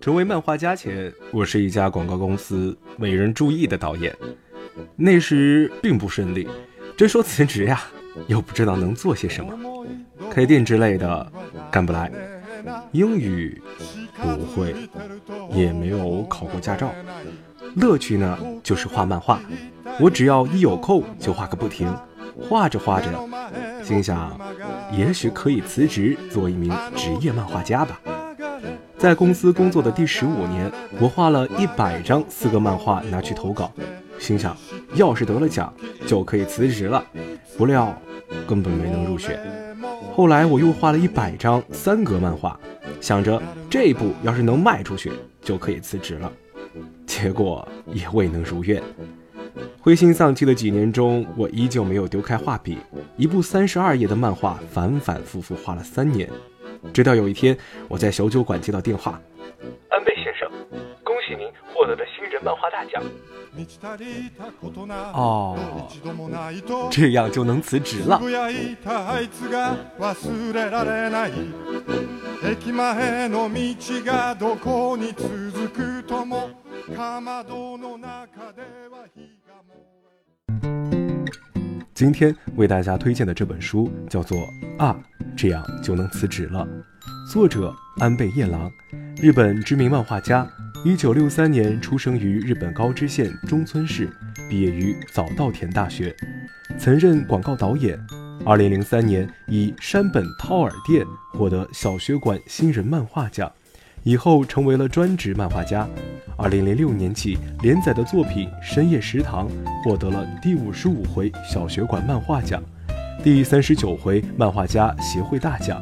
成为漫画家前，我是一家广告公司没人注意的导演。那时并不顺利，真说辞职呀，又不知道能做些什么，开店之类的干不来，英语不会，也没有考过驾照。乐趣呢，就是画漫画，我只要一有空就画个不停。画着画着，心想，也许可以辞职做一名职业漫画家吧。在公司工作的第十五年，我画了一百张四格漫画拿去投稿，心想，要是得了奖就可以辞职了。不料根本没能入选。后来我又画了一百张三格漫画，想着这一部要是能卖出去就可以辞职了，结果也未能如愿。灰心丧气的几年中，我依旧没有丢开画笔，一部三十二页的漫画反反复复画了三年，直到有一天，我在小酒馆接到电话：“安倍先生，恭喜您获得了新人漫画大奖。”哦，这样就能辞职了。今天为大家推荐的这本书叫做《啊，这样就能辞职了》，作者安倍夜郎，日本知名漫画家。一九六三年出生于日本高知县中村市，毕业于早稻田大学，曾任广告导演。二零零三年以山本掏耳店获得小学馆新人漫画奖。以后成为了专职漫画家。二零零六年起连载的作品《深夜食堂》获得了第五十五回小学馆漫画奖、第三十九回漫画家协会大奖，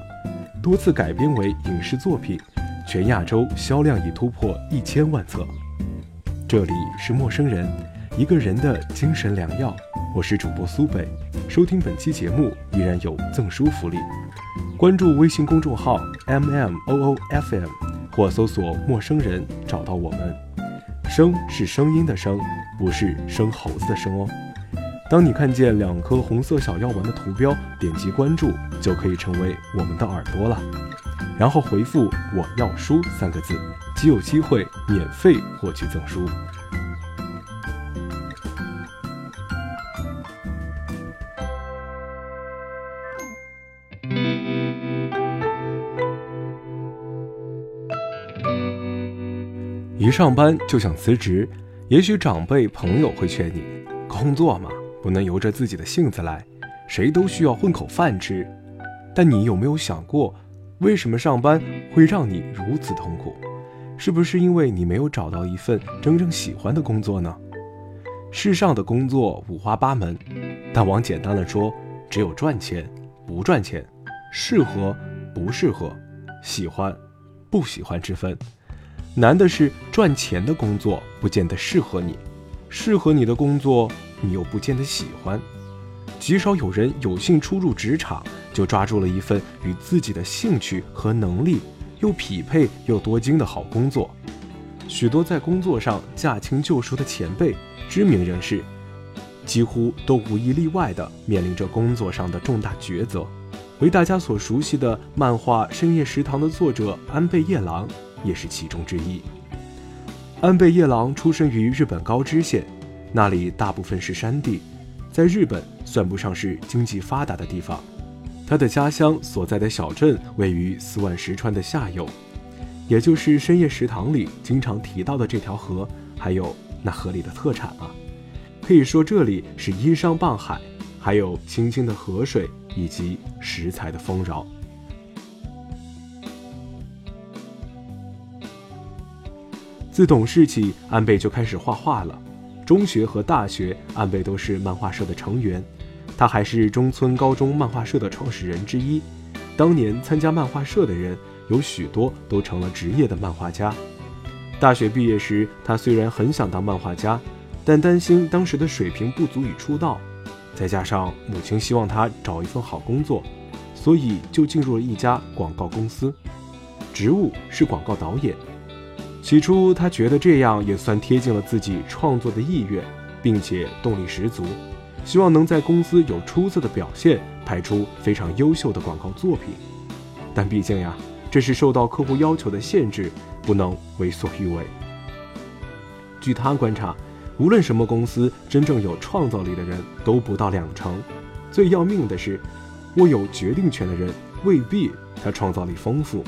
多次改编为影视作品，全亚洲销量已突破一千万册。这里是陌生人，一个人的精神良药。我是主播苏北，收听本期节目依然有赠书福利，关注微信公众号 M M O O F M。或搜索“陌生人”找到我们，声是声音的声，不是生猴子的生哦。当你看见两颗红色小药丸的图标，点击关注就可以成为我们的耳朵了。然后回复“我要书”三个字，即有机会免费获取赠书。一上班就想辞职，也许长辈朋友会劝你，工作嘛不能由着自己的性子来，谁都需要混口饭吃。但你有没有想过，为什么上班会让你如此痛苦？是不是因为你没有找到一份真正喜欢的工作呢？世上的工作五花八门，但往简单了说，只有赚钱不赚钱，适合不适合，喜欢不喜欢之分。难的是赚钱的工作不见得适合你，适合你的工作你又不见得喜欢。极少有人有幸初入职场就抓住了一份与自己的兴趣和能力又匹配又多金的好工作。许多在工作上驾轻就熟的前辈、知名人士，几乎都无一例外地面临着工作上的重大抉择。为大家所熟悉的漫画《深夜食堂》的作者安倍夜郎。也是其中之一。安倍夜郎出生于日本高知县，那里大部分是山地，在日本算不上是经济发达的地方。他的家乡所在的小镇位于四万石川的下游，也就是深夜食堂里经常提到的这条河，还有那河里的特产啊。可以说这里是依山傍海，还有清清的河水以及食材的丰饶。自懂事起，安倍就开始画画了。中学和大学，安倍都是漫画社的成员。他还是中村高中漫画社的创始人之一。当年参加漫画社的人，有许多都成了职业的漫画家。大学毕业时，他虽然很想当漫画家，但担心当时的水平不足以出道，再加上母亲希望他找一份好工作，所以就进入了一家广告公司，职务是广告导演。起初，他觉得这样也算贴近了自己创作的意愿，并且动力十足，希望能在公司有出色的表现，拍出非常优秀的广告作品。但毕竟呀，这是受到客户要求的限制，不能为所欲为。据他观察，无论什么公司，真正有创造力的人都不到两成。最要命的是，握有决定权的人未必他创造力丰富。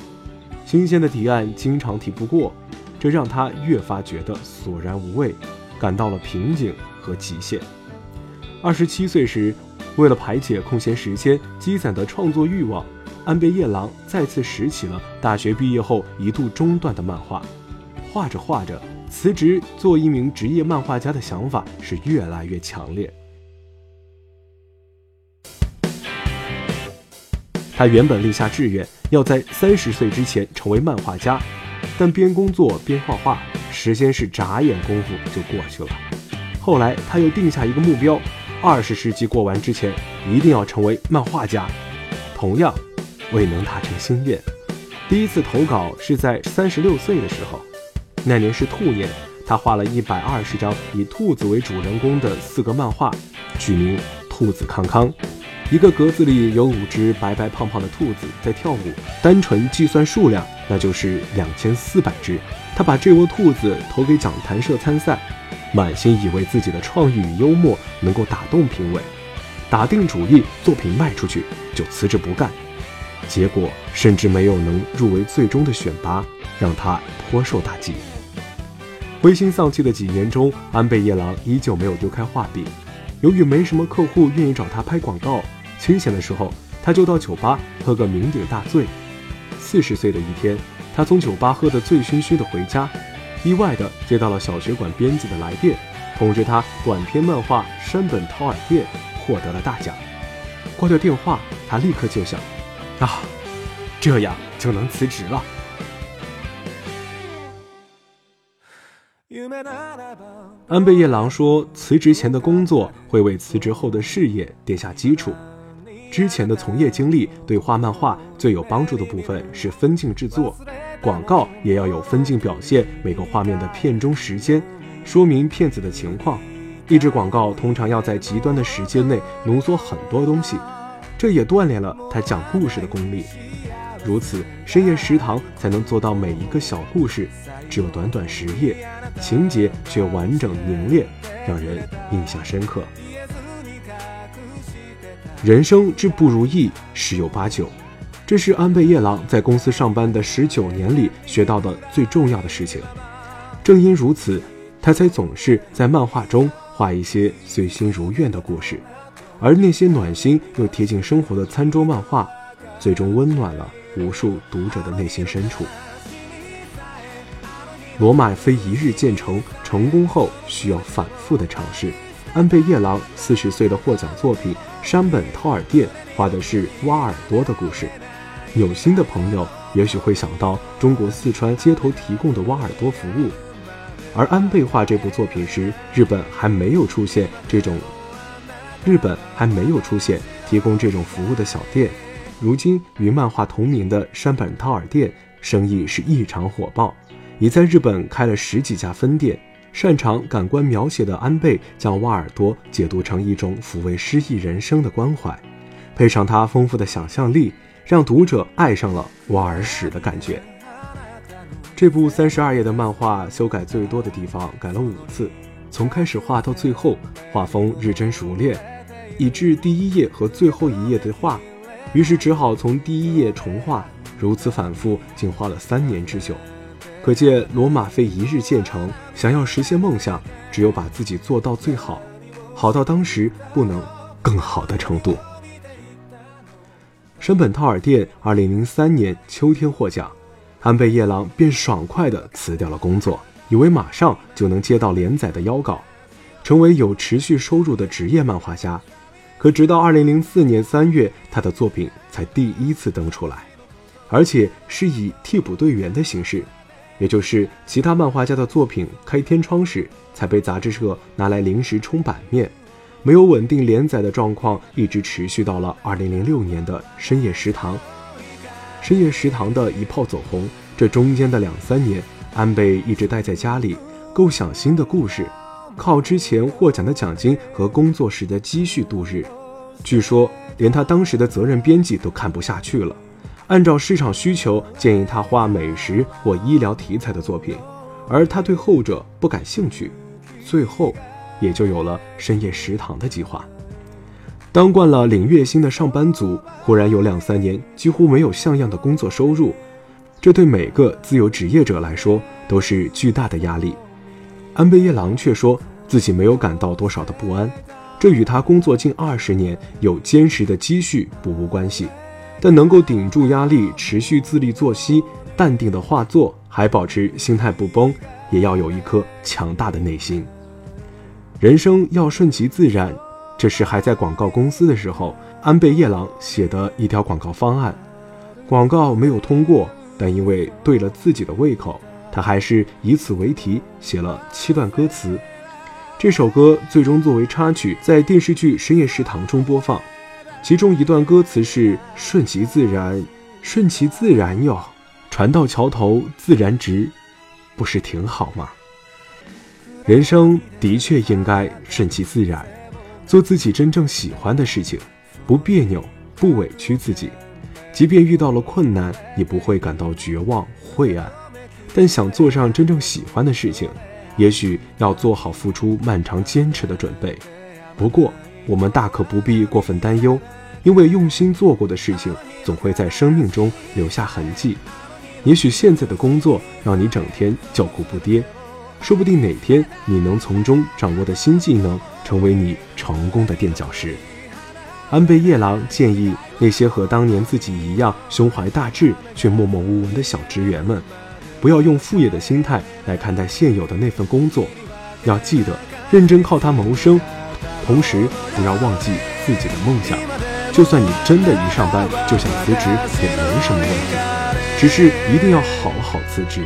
新鲜的提案经常提不过，这让他越发觉得索然无味，感到了瓶颈和极限。二十七岁时，为了排解空闲时间积攒的创作欲望。安倍夜郎再次拾起了大学毕业后一度中断的漫画，画着画着，辞职做一名职业漫画家的想法是越来越强烈。他原本立下志愿，要在三十岁之前成为漫画家，但边工作边画画，时间是眨眼功夫就过去了。后来他又定下一个目标：二十世纪过完之前，一定要成为漫画家。同样。未能达成心愿。第一次投稿是在三十六岁的时候，那年是兔年，他画了一百二十张以兔子为主人公的四个漫画，取名《兔子康康》。一个格子里有五只白白胖胖的兔子在跳舞，单纯计算数量，那就是两千四百只。他把这窝兔子投给讲谈社参赛，满心以为自己的创意与幽默能够打动评委，打定主意作品卖出去就辞职不干。结果甚至没有能入围最终的选拔，让他颇受打击。灰心丧气的几年中，安倍夜郎依旧没有丢开画笔。由于没什么客户愿意找他拍广告，清闲的时候他就到酒吧喝个酩酊大醉。四十岁的一天，他从酒吧喝得醉醺醺的回家，意外的接到了小学馆编辑的来电，通知他短篇漫画《山本桃尔店》获得了大奖。挂掉电话，他立刻就想。啊，这样就能辞职了。安倍夜郎说，辞职前的工作会为辞职后的事业奠下基础。之前的从业经历对画漫画最有帮助的部分是分镜制作，广告也要有分镜表现每个画面的片中时间，说明片子的情况。一支广告通常要在极端的时间内浓缩很多东西。这也锻炼了他讲故事的功力，如此深夜食堂才能做到每一个小故事只有短短十页，情节却完整凝练，让人印象深刻。人生之不如意十有八九，这是安倍夜郎在公司上班的十九年里学到的最重要的事情。正因如此，他才总是在漫画中画一些随心如愿的故事。而那些暖心又贴近生活的餐桌漫画，最终温暖了无数读者的内心深处。罗马非一日建成，成功后需要反复的尝试。安倍夜郎四十岁的获奖作品《山本掏耳店》画的是挖耳朵的故事。有心的朋友也许会想到中国四川街头提供的挖耳朵服务，而安倍画这部作品时，日本还没有出现这种。日本还没有出现提供这种服务的小店，如今与漫画同名的山本掏耳店生意是异常火爆，已在日本开了十几家分店。擅长感官描写的安倍将挖耳朵解读成一种抚慰失意人生的关怀，配上他丰富的想象力，让读者爱上了挖耳屎的感觉。这部三十二页的漫画修改最多的地方改了五次，从开始画到最后，画风日臻熟练。以致第一页和最后一页的画，于是只好从第一页重画，如此反复，竟花了三年之久。可见罗马非一日建成，想要实现梦想，只有把自己做到最好，好到当时不能更好的程度。山本套尔店二零零三年秋天获奖，安倍夜郎便爽快地辞掉了工作，以为马上就能接到连载的邀稿，成为有持续收入的职业漫画家。可直到二零零四年三月，他的作品才第一次登出来，而且是以替补队员的形式，也就是其他漫画家的作品开天窗时，才被杂志社拿来临时充版面。没有稳定连载的状况，一直持续到了二零零六年的深夜食堂。深夜食堂的一炮走红，这中间的两三年，安倍一直待在家里，构想新的故事。靠之前获奖的奖金和工作时的积蓄度日，据说连他当时的责任编辑都看不下去了。按照市场需求建议他画美食或医疗题材的作品，而他对后者不感兴趣，最后也就有了深夜食堂的计划。当惯了领月薪的上班族，忽然有两三年几乎没有像样的工作收入，这对每个自由职业者来说都是巨大的压力。安倍夜郎却说自己没有感到多少的不安，这与他工作近二十年有坚实的积蓄不无关系。但能够顶住压力，持续自律作息，淡定的画作，还保持心态不崩，也要有一颗强大的内心。人生要顺其自然，这是还在广告公司的时候，安倍夜郎写的一条广告方案。广告没有通过，但因为对了自己的胃口，他还是以此为题写了七段歌词。这首歌最终作为插曲，在电视剧《深夜食堂》中播放。其中一段歌词是“顺其自然，顺其自然哟，船到桥头自然直，不是挺好吗？”人生的确应该顺其自然，做自己真正喜欢的事情，不别扭，不委屈自己，即便遇到了困难，也不会感到绝望晦暗。但想做上真正喜欢的事情，也许要做好付出漫长坚持的准备。不过，我们大可不必过分担忧，因为用心做过的事情总会在生命中留下痕迹。也许现在的工作让你整天叫苦不迭，说不定哪天你能从中掌握的新技能，成为你成功的垫脚石。安倍夜郎建议那些和当年自己一样胸怀大志却默默无闻的小职员们，不要用副业的心态来看待现有的那份工作，要记得认真靠它谋生。同时，不要忘记自己的梦想。就算你真的一上班就想辞职，也没什么问题。只是一定要好好辞职，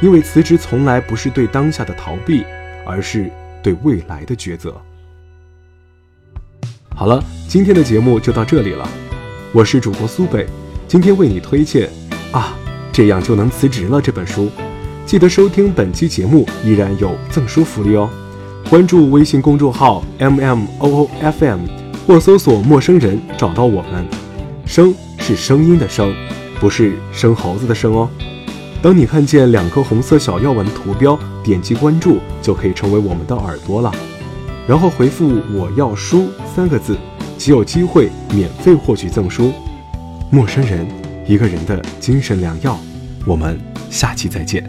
因为辞职从来不是对当下的逃避，而是对未来的抉择。好了，今天的节目就到这里了。我是主播苏北，今天为你推荐《啊，这样就能辞职了》这本书。记得收听本期节目，依然有赠书福利哦。关注微信公众号 m m o o f m 或搜索“陌生人”找到我们。声是声音的声，不是生猴子的生哦。当你看见两颗红色小药丸的图标，点击关注就可以成为我们的耳朵了。然后回复“我要书”三个字，即有机会免费获取赠书。陌生人，一个人的精神良药。我们下期再见。